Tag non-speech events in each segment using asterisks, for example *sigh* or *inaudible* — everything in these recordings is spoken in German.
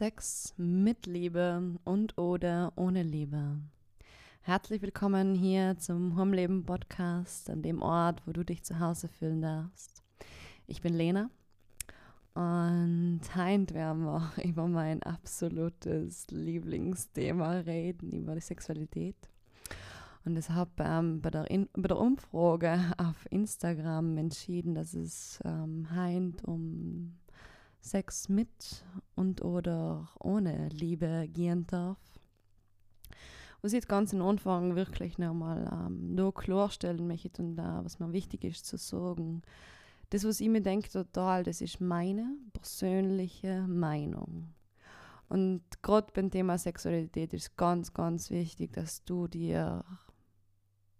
Sex mit Liebe und oder ohne Liebe. Herzlich willkommen hier zum Homleben Podcast, an dem Ort, wo du dich zu Hause fühlen darfst. Ich bin Lena und heute werden wir *laughs* über mein absolutes Lieblingsthema reden, über die Sexualität. Und deshalb ähm, bei, der bei der Umfrage auf Instagram entschieden, dass es ähm, heint um Sex mit und oder ohne Liebe gehen darf. Was ich ganz am Anfang wirklich nochmal ähm, nur klarstellen möchte und da, was mir wichtig ist zu sagen, das, was ich mir denke, total, das ist meine persönliche Meinung. Und gerade beim Thema Sexualität ist ganz, ganz wichtig, dass du dir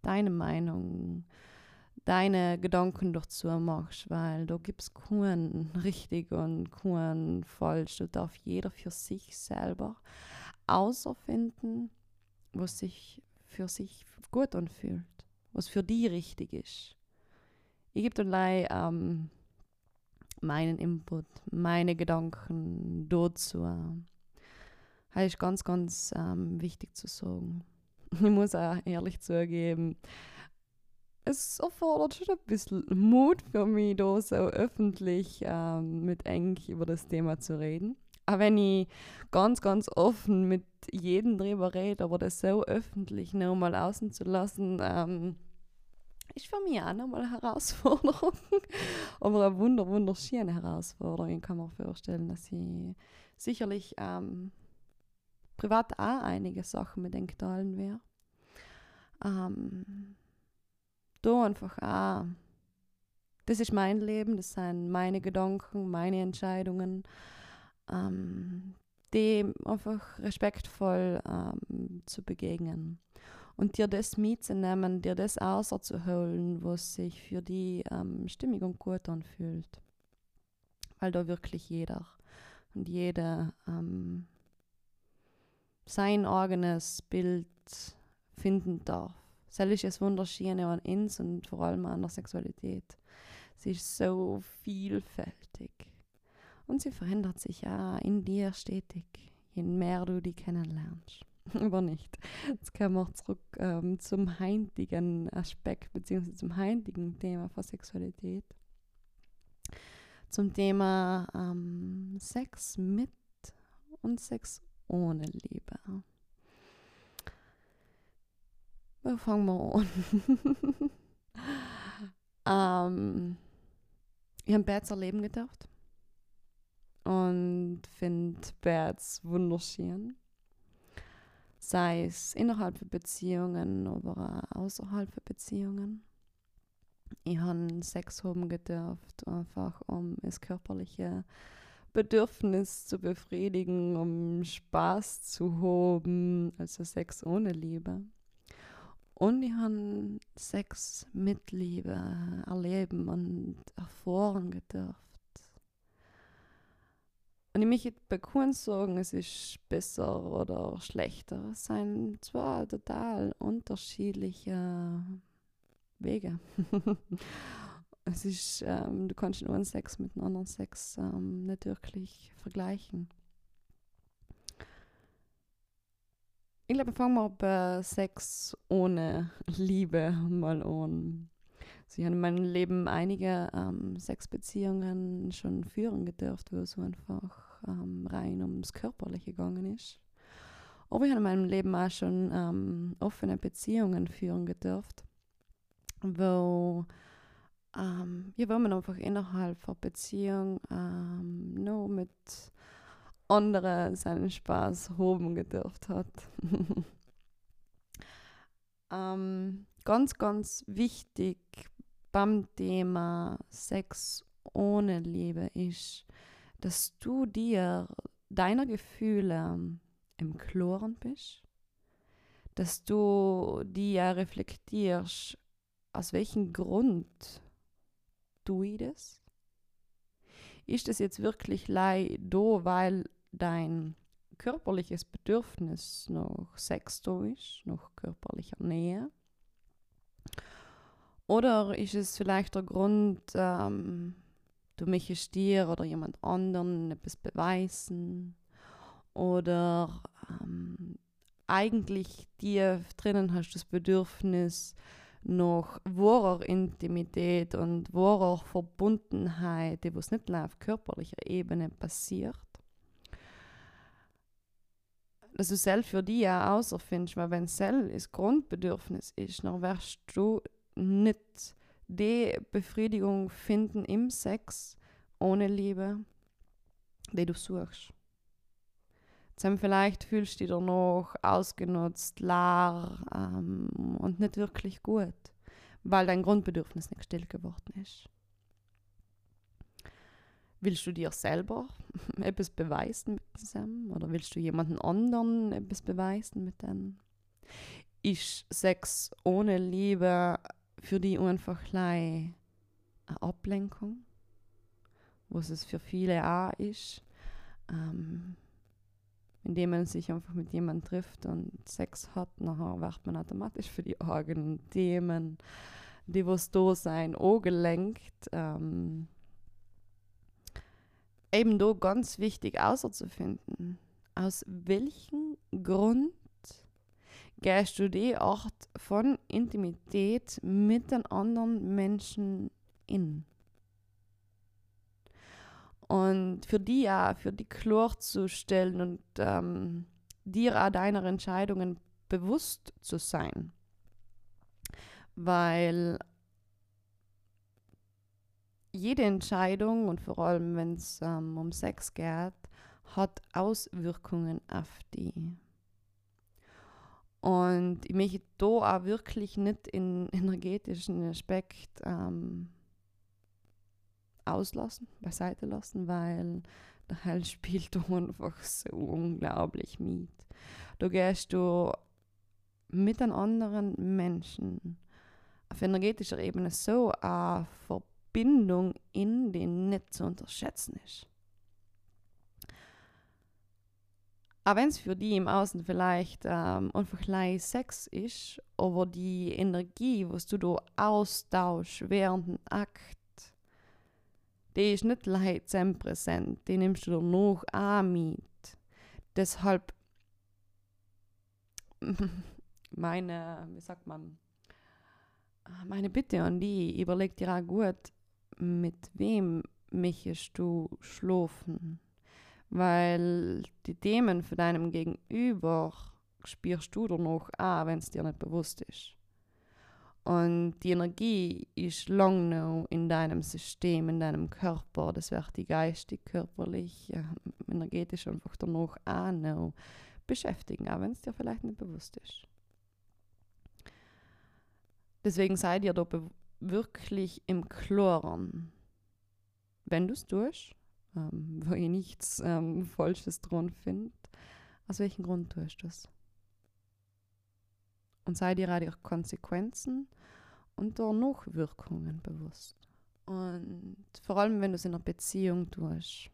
deine Meinung deine Gedanken dazu machst, weil da gibt es keinen richtig und keinen falsch. Da darf jeder für sich selber außerfinden, was sich für sich gut anfühlt, was für die richtig ist. Ich gebe dann ähm, meinen Input, meine Gedanken dazu. Das ist ganz, ganz ähm, wichtig zu sagen. *laughs* Ich muss auch ehrlich zugeben, es erfordert schon ein bisschen Mut für mich, da so öffentlich ähm, mit eng über das Thema zu reden. Auch wenn ich ganz, ganz offen mit jedem drüber rede, aber das so öffentlich nochmal außen zu lassen, ähm, ist für mich auch nochmal eine Herausforderung. *laughs* aber eine wunder, wunderschöne Herausforderung. Ich kann mir vorstellen, dass ich sicherlich ähm, privat auch einige Sachen mit teilen werde. Ähm, da einfach auch, das ist mein Leben, das sind meine Gedanken, meine Entscheidungen, ähm, dem einfach respektvoll ähm, zu begegnen. Und dir das mitzunehmen, dir das auszuholen, was sich für die ähm, stimmig und gut anfühlt. Weil da wirklich jeder und jeder ähm, sein eigenes Bild finden darf. Das ist das Wunderschöne an uns und vor allem an der Sexualität. Sie ist so vielfältig. Und sie verändert sich ja in dir stetig, je mehr du die kennenlernst. *laughs* Aber nicht. Jetzt kommen wir zurück ähm, zum heutigen Aspekt, beziehungsweise zum heutigen Thema von Sexualität. Zum Thema ähm, Sex mit und Sex ohne Liebe. Wo fangen wir an? *laughs* ähm, ich habe Bärts erleben gedacht und finde Bärts wunderschön. Sei es innerhalb von Beziehungen oder außerhalb von Beziehungen. Ich habe Sex haben gedurft, einfach um das körperliche Bedürfnis zu befriedigen, um Spaß zu haben, also Sex ohne Liebe. Und ich habe Sex mit Liebe erleben und erfahren gedurft. Und ich möchte bei keinem sagen, es ist besser oder schlechter. Es sind zwar total unterschiedliche Wege. *laughs* es ist, ähm, du kannst nur einen Sex mit einem anderen Sex ähm, nicht wirklich vergleichen. Ich glaube, fangen wir bei Sex ohne Liebe mal an. Sie haben in meinem Leben einige ähm, Sexbeziehungen schon führen gedurft, wo es einfach ähm, rein ums Körperliche gegangen ist. Aber ich habe in meinem Leben auch schon ähm, offene Beziehungen führen gedurft, wo, ähm, ja, wo man einfach innerhalb der Beziehung ähm, nur mit andere seinen Spaß hoben gedurft hat. *laughs* ähm, ganz, ganz wichtig beim Thema Sex ohne Liebe ist, dass du dir deiner Gefühle im Klaren bist, dass du dir reflektierst, aus welchem Grund tue ich das? Ist das jetzt wirklich leid, weil dein körperliches Bedürfnis nach Sex da ist, nach körperlicher Nähe? Oder ist es vielleicht der Grund, ähm, du möchtest dir oder jemand anderen etwas beweisen? oder ähm, eigentlich dir drinnen hast das Bedürfnis nach wahrer Intimität und wahrer Verbundenheit, die was nicht auf körperlicher Ebene passiert. Dass du selbst für dich auch außerfindest, weil wenn Sell das Grundbedürfnis ist, dann wirst du nicht die Befriedigung finden im Sex ohne Liebe, die du suchst. Dann vielleicht fühlst du dich danach ausgenutzt, leer ähm, und nicht wirklich gut, weil dein Grundbedürfnis nicht still geworden ist. Willst du dir selber *laughs* etwas beweisen dem? Oder willst du jemanden anderen etwas beweisen mit dem? Ist Sex ohne Liebe für die einfach eine Ablenkung? Was es für viele auch ist. Ähm, indem man sich einfach mit jemandem trifft und Sex hat, nachher wird man automatisch für die eigenen Themen, die was da sein, angelenkt. Ähm, eben da ganz wichtig außerzufinden, aus welchem Grund gehst du die Art von Intimität mit den anderen Menschen in? Und für die ja, für die klar zu stellen und ähm, dir auch deiner Entscheidungen bewusst zu sein. Weil jede Entscheidung und vor allem, wenn es ähm, um Sex geht, hat Auswirkungen auf die. Und ich möchte da auch wirklich nicht in *laughs* energetischen Aspekt ähm, auslassen, beiseite lassen, weil der Hell *laughs* spielt einfach so unglaublich mit. Da gehst du mit einem anderen Menschen auf energetischer Ebene so eine Verbindung in, die nicht zu unterschätzen ist. Auch wenn es für die im Außen vielleicht ähm, einfach leicht Sex ist, aber die Energie, was du da austauschst während dem Akt, die ist nicht leicht präsent, die nimmst du noch auch mit. Deshalb *laughs* meine, wie sagt man, meine Bitte an die, überleg dir auch gut, mit wem möchtest du schlafen. Weil die Themen für deinem Gegenüber spürst du dann noch auch, wenn es dir nicht bewusst ist. Und die Energie ist lang noch in deinem System, in deinem Körper. Das wird die geistig, körperlich, äh, energetisch einfach danach auch noch beschäftigen, auch wenn es dir vielleicht nicht bewusst ist. Deswegen sei dir da wirklich im Klaren, wenn du es tust, ähm, *laughs* wo ich nichts ähm, Falsches dran finde, aus welchem Grund tust du es? und sei dir auch die Konsequenzen und der Nachwirkungen bewusst. Und vor allem, wenn du es in einer Beziehung tust,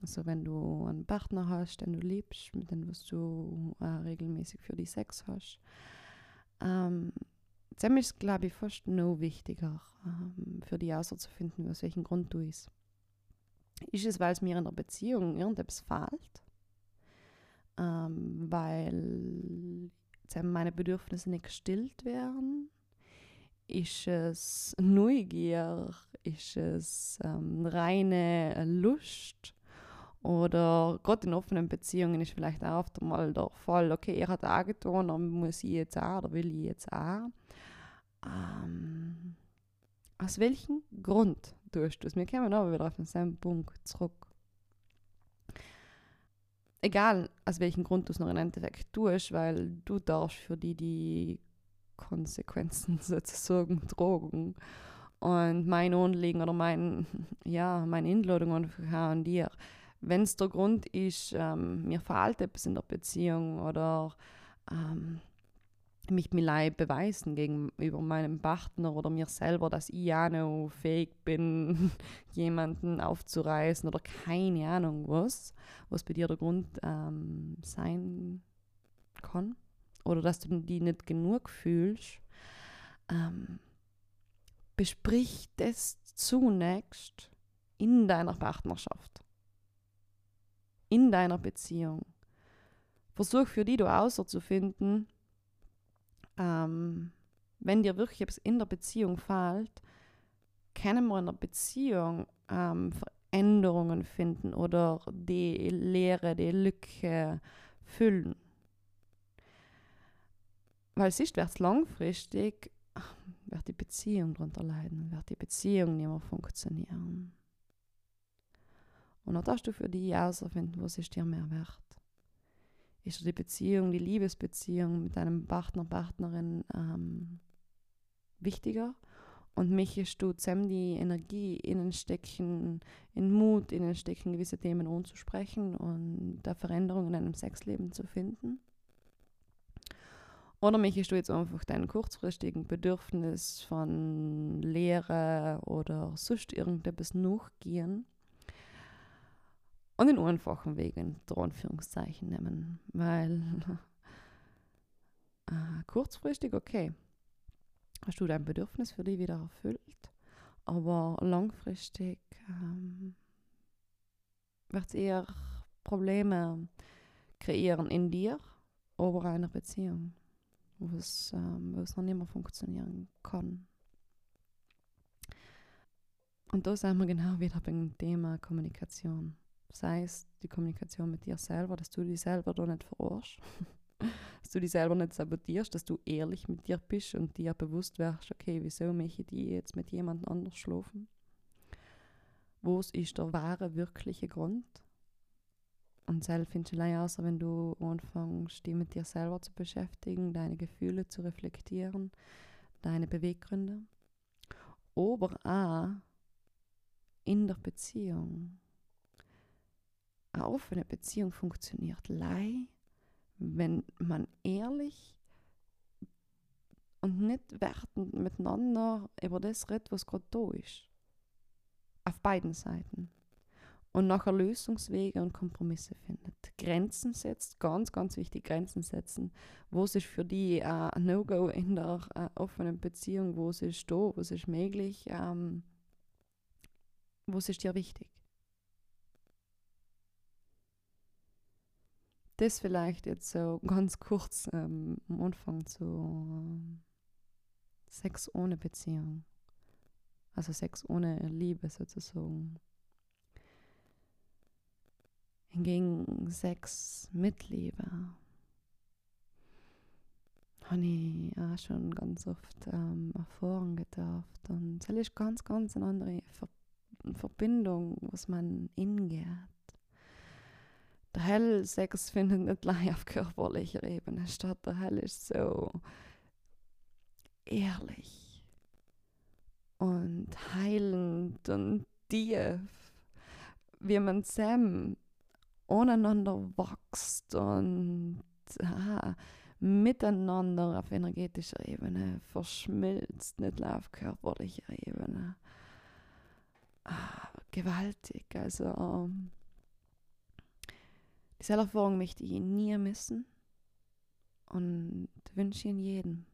also wenn du einen Partner hast, den du liebst, mit dem du äh, regelmäßig für die Sex hast, ähm, dann ist glaube ich, fast noch wichtiger, ähm, für die herauszufinden, aus welchem Grund du ist. Ist es, weil es mir in der Beziehung irgendetwas fehlt? Ähm, weil meine Bedürfnisse nicht gestillt werden? Ist es Neugier? Ist es ähm, reine Lust? Oder gerade in offenen Beziehungen ist vielleicht auch oft mal der Fall, okay, er hat auch getan, dann muss ich jetzt auch oder will ich jetzt auch. Ähm, aus welchem Grund tust du es? Wir kommen aber wieder auf denselben Punkt zurück egal aus welchem Grund du es noch im Endeffekt tust, weil du darfst für die die Konsequenzen *laughs* sozusagen tragen. Und mein Anliegen oder mein, *laughs* ja, meine Einladung an dir, wenn es der Grund ist, ähm, mir fehlt etwas in der Beziehung oder ähm, mich mir beweisen gegenüber meinem Partner oder mir selber, dass ich ja noch fähig bin, *laughs* jemanden aufzureißen oder keine Ahnung was, was bei dir der Grund ähm, sein kann. Oder dass du die nicht genug fühlst. Ähm, besprich das zunächst in deiner Partnerschaft, in deiner Beziehung. versuch für die du außer zu finden, ähm, wenn dir wirklich etwas in der Beziehung fehlt, können wir in der Beziehung ähm, Veränderungen finden oder die Leere, die Lücke füllen. Weil sonst wird es langfristig, wird die Beziehung darunter leiden, wird die Beziehung nicht mehr funktionieren. Und dann darfst du für dich herausfinden, was ist dir mehr wert. Ist die Beziehung, die Liebesbeziehung mit deinem Partner, Partnerin ähm, wichtiger? Und möchtest du zusammen die Energie innen stecken, in Mut innen stecken, gewisse Themen anzusprechen und da Veränderungen in deinem Sexleben zu finden? Oder möchtest du jetzt einfach deinen kurzfristigen Bedürfnis von Lehre oder sonst irgendetwas nachgehen und den einfachen Weg in Anführungszeichen nehmen? Weil *laughs* äh, kurzfristig, okay, hast du dein Bedürfnis für dich wieder erfüllt, aber langfristig ähm, wird es eher Probleme kreieren in dir oder einer Beziehung wo es, ähm, noch nicht mehr funktionieren kann. Und da sind wir genau wieder beim Thema Kommunikation. Sei es die Kommunikation mit dir selber, dass du dich selber da nicht verarschst, *laughs* dass du dich selber nicht sabotierst, dass du ehrlich mit dir bist und dir bewusst wärst, okay, wieso möchte ich jetzt mit jemand anders schlafen? Was ist der wahre, wirkliche Grund? Und selbst findest du aus, wenn du anfängst, dich mit dir selber zu beschäftigen, deine Gefühle zu reflektieren, deine Beweggründe. Aber auch in der Beziehung. Eine offene Beziehung funktioniert lei, wenn man ehrlich und nicht wertend miteinander über das redet, was gerade da ist. Auf beiden Seiten und nachher Lösungswege und Kompromisse findet. Grenzen setzt, ganz, ganz wichtig, Grenzen setzen. Wo ist für die äh, No-Go in der äh, offenen Beziehung? Wo ist da? Was ist möglich? Ähm, was ist dir wichtig? Das vielleicht jetzt so *laughs* ganz kurz ähm, am Anfang zu äh, Sex ohne Beziehung. Also Sex ohne Liebe sozusagen. Hingegen Sex mit Liebe habe ich auch schon ganz oft ähm, erfahren gedurft. Und es ist ganz, ganz eine andere Ver Verbindung, was man ingeht. Der Hellsex findet nicht gleich auf körperlicher Ebene statt. Der Hell ist so ehrlich und heilend und tief, wie man zusammen aneinander wächst und ah, miteinander auf energetischer Ebene verschmilzt, nicht nur auf körperlicher Ebene. Ah, gewaltig. Also, ähm, diese Erfahrung möchte ich nie missen und wünsche ihn jedem.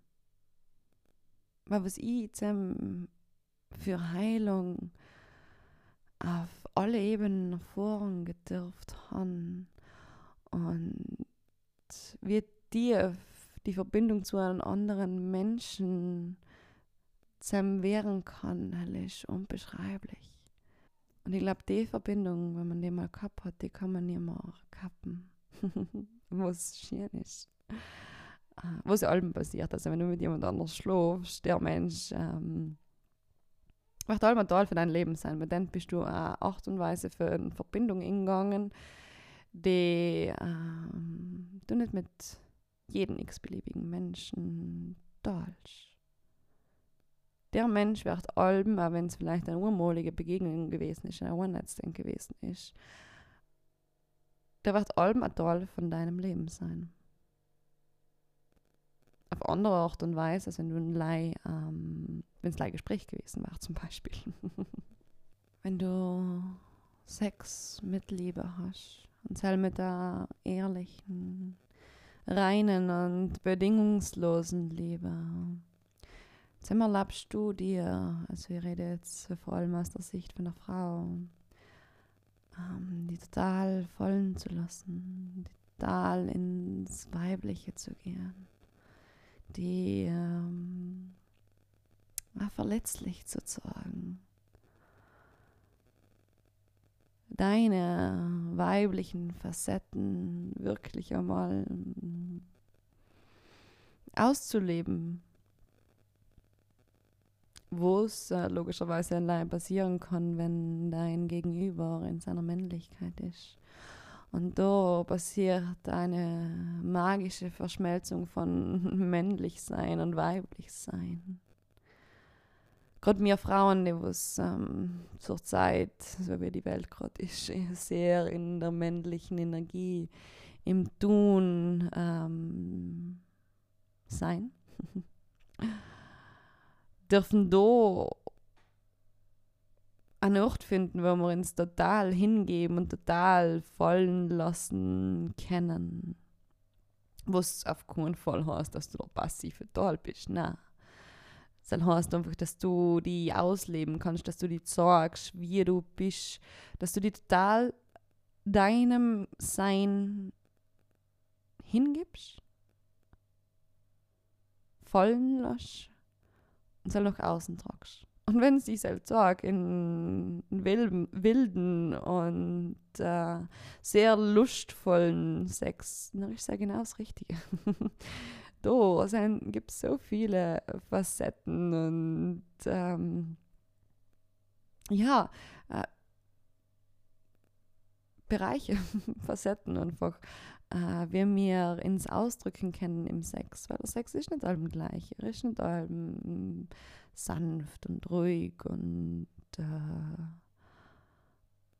Weil was ich für Heilung auf alle Ebenen erfahren gedurft haben und wie tief die Verbindung zu einem anderen Menschen zusammen wehren kann, ist unbeschreiblich. Und ich glaube, die Verbindung, wenn man die mal gehabt hat, die kann man nie mehr kappen. *laughs* Was schön ist. Ah, was allem passiert. Also wenn du mit jemand anders schläfst, der Mensch ähm, wird allem toll für dein Leben sein. Mit denen bist du eine Art und Weise für eine Verbindung eingegangen, die ähm, du nicht mit jedem x-beliebigen Menschen teilst. Der Mensch wird allem, auch wenn es vielleicht eine urmalige Begegnung gewesen ist, ein One-Night-Stand gewesen ist, der wird allem ein Teil von deinem Leben sein auf andere Art und Weise, als wenn du ein Leih, ähm, wenn es ein Gespräch gewesen war zum Beispiel. *laughs* wenn du Sex mit Liebe hast und zwar mit der ehrlichen, reinen und bedingungslosen Liebe. Zimmer erlaubst du dir, also ich rede jetzt vor allem aus der Sicht von der Frau, ähm, die total fallen zu lassen, total ins Weibliche zu gehen, die ähm, verletzlich zu zeigen. Deine weiblichen Facetten wirklich einmal mm, auszuleben, wo es äh, logischerweise allein passieren kann, wenn dein Gegenüber in seiner Männlichkeit ist. Und da passiert eine magische Verschmelzung von *laughs* männlich sein und weiblich sein. Gerade mir Frauen, die was ähm, zur Zeit, so wie die Welt gerade ist, sehr in der männlichen Energie, im Tun ähm, sein. *laughs* dürfen da einen Ort finden, wo wir uns total hingeben und total fallen lassen können. Was auf keinen Fall heißt, dass du da passiv total bist. Nein. Das heißt einfach, dass du die ausleben kannst, dass du die zeigst, wie du bist, dass du die total deinem Sein hingibst, fallen lässt und soll nach außen tragst. Und wenn sie selbst sagt, in wilden, wilden und äh, sehr lustvollen Sex, na, ich sage genau das Richtige. *laughs* da gibt es so viele Facetten und ähm, ja, äh, Bereiche, *laughs* Facetten einfach, äh, wie wir ins Ausdrücken können im Sex. Weil der Sex ist nicht allem gleich. Er ist nicht allem sanft und ruhig und äh,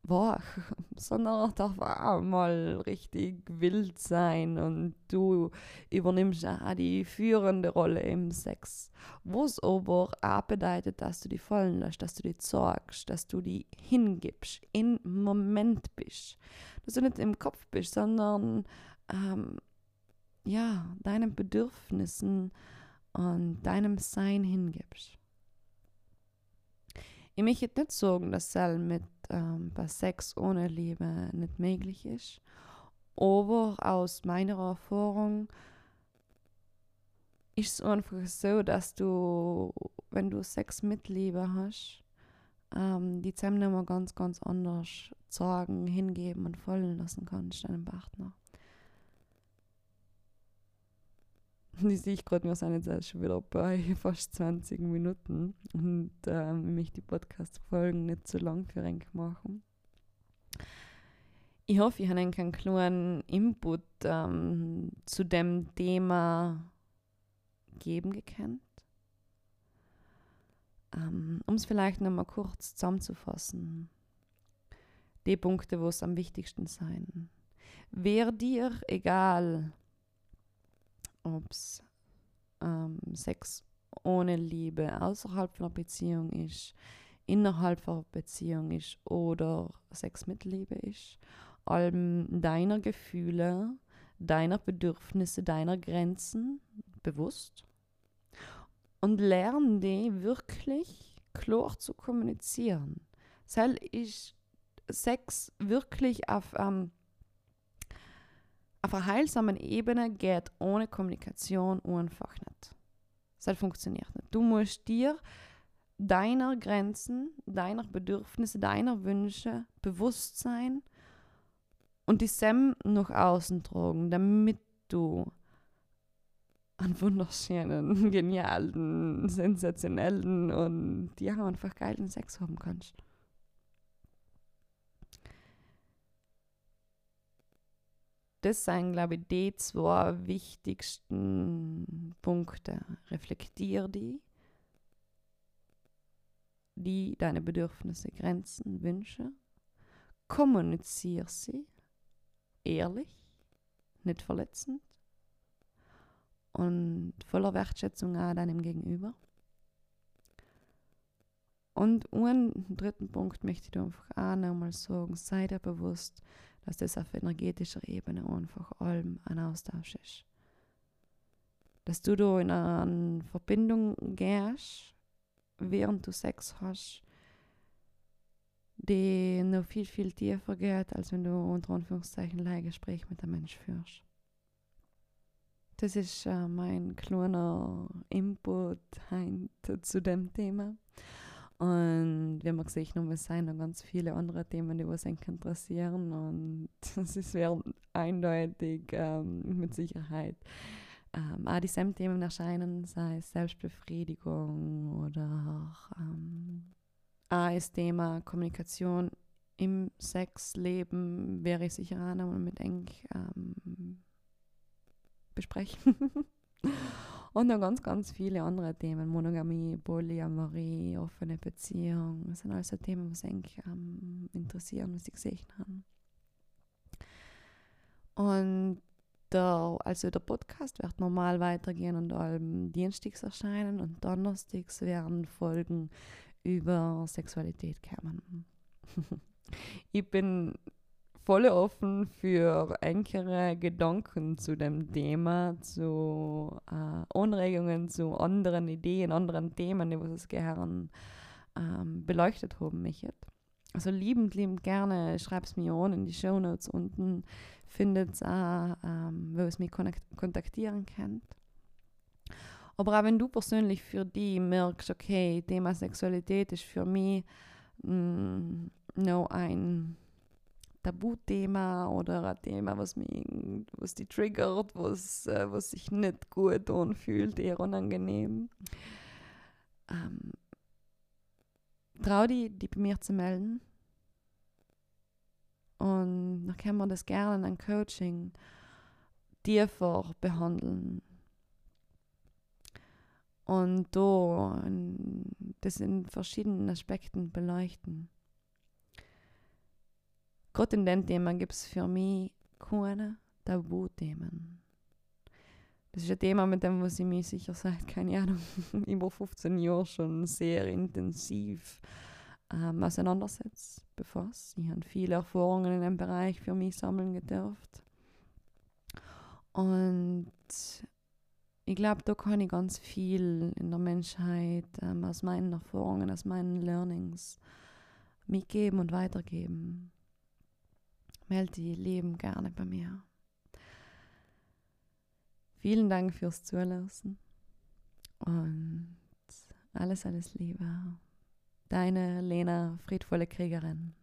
wach, *laughs* sondern er darf auch mal richtig wild sein und du übernimmst auch die führende Rolle im Sex. Was aber auch bedeutet, dass du die fallen lässt, dass du die sorgst, dass du die hingibst, im Moment bist dass du nicht im Kopf bist, sondern ähm, ja, deinen Bedürfnissen und deinem Sein hingibst. Ich möchte nicht sagen, dass es mit ähm, bei Sex ohne Liebe nicht möglich ist, aber aus meiner Erfahrung ist es einfach so, dass du, wenn du Sex mit Liebe hast, ähm, die Zusammenhänge ganz, ganz anders sorgen, hingeben und fallen lassen kannst deinem Partner. *laughs* Die sehe ich gerade, wir sind jetzt schon wieder bei *laughs* fast 20 Minuten und ähm, ich möchte die Podcast-Folgen nicht zu lang für einen machen. Ich hoffe, ich habe einen kleinen Input ähm, zu dem Thema geben gekannt. Ähm, um es vielleicht nochmal kurz zusammenzufassen. Die Punkte, wo es am wichtigsten sein. Wäre dir egal, ob es ähm, Sex ohne Liebe außerhalb von einer Beziehung ist, innerhalb von einer Beziehung ist oder Sex mit Liebe ist, allem deiner Gefühle, deiner Bedürfnisse, deiner Grenzen bewusst und lernen die wirklich klar zu kommunizieren. Soll ich Sex wirklich auf, ähm, auf einer heilsamen Ebene geht ohne Kommunikation einfach nicht. Das funktioniert nicht. Du musst dir deiner Grenzen, deiner Bedürfnisse, deiner Wünsche bewusst sein und die Sem nach außen tragen, damit du einen wunderschönen, genialen, sensationellen und ja, einfach geilen Sex haben kannst. Das sind, glaube ich, die zwei wichtigsten Punkte. Reflektier die, die deine Bedürfnisse, Grenzen, Wünsche. Kommunizier sie ehrlich, nicht verletzend und voller Wertschätzung auch deinem Gegenüber. Und einen dritten Punkt möchte ich dir einfach auch nochmal sagen, sei dir bewusst, dass das auf energetischer Ebene einfach allem ein Austausch ist. Dass du da in eine Verbindung gehst, während du Sex hast, die noch viel, viel tiefer geht, als wenn du unter Anführungszeichen ein Gespräch mit einem Mensch führst. Das ist äh, mein kleiner Input zu dem Thema. Und wir haben gesehen, noch es sind noch ganz viele andere Themen, die uns interessieren. Und *laughs* es werden eindeutig ähm, mit Sicherheit ähm, auch dieselben Themen erscheinen, sei es Selbstbefriedigung oder auch ähm, auch das Thema Kommunikation im Sexleben wäre ich sicher auch noch mit eng ähm, besprechen. *laughs* Und noch ganz, ganz viele andere Themen. Monogamie, Polyamorie, offene Beziehung. Das sind alles so Themen, die mich ähm, interessieren, was ich gesehen habe. Und der, also der Podcast wird normal weitergehen und allem Dienstags erscheinen und Donnerstags werden Folgen über Sexualität kommen. *laughs* ich bin voll offen für enkere Gedanken zu dem Thema, zu äh, Anregungen, zu anderen Ideen, anderen Themen, die es gerne ähm, beleuchtet haben mich Also liebend, liebend gerne, schreib es mir an in die Show Notes unten, findet es auch, ähm, wo es mich kontaktieren könnt. Aber auch wenn du persönlich für die merkst, okay, Thema Sexualität ist für mich mh, mm, noch ein Tabuthema oder ein Thema, was mich was die triggert, was, äh, was sich nicht gut anfühlt, eher unangenehm. Ähm, trau dich, die bei mir zu melden. Und dann kann man das gerne in einem Coaching tiefer behandeln. Und da das in verschiedenen Aspekten beleuchten. Gerade in dem Thema gibt es für mich keine Tabuthemen. Das ist ein Thema, mit dem was ich mich sicher seit, keine Ahnung, über 15 Jahren schon sehr intensiv ähm, auseinandersetzt, befasst. Ich habe viele Erfahrungen in dem Bereich für mich sammeln gedurft. Und ich glaube, da kann ich ganz viel in der Menschheit ähm, aus meinen Erfahrungen, aus meinen Learnings mitgeben und weitergeben melde die Leben gerne bei mir. Vielen Dank fürs Zulassen und alles, alles Liebe. Deine Lena, friedvolle Kriegerin.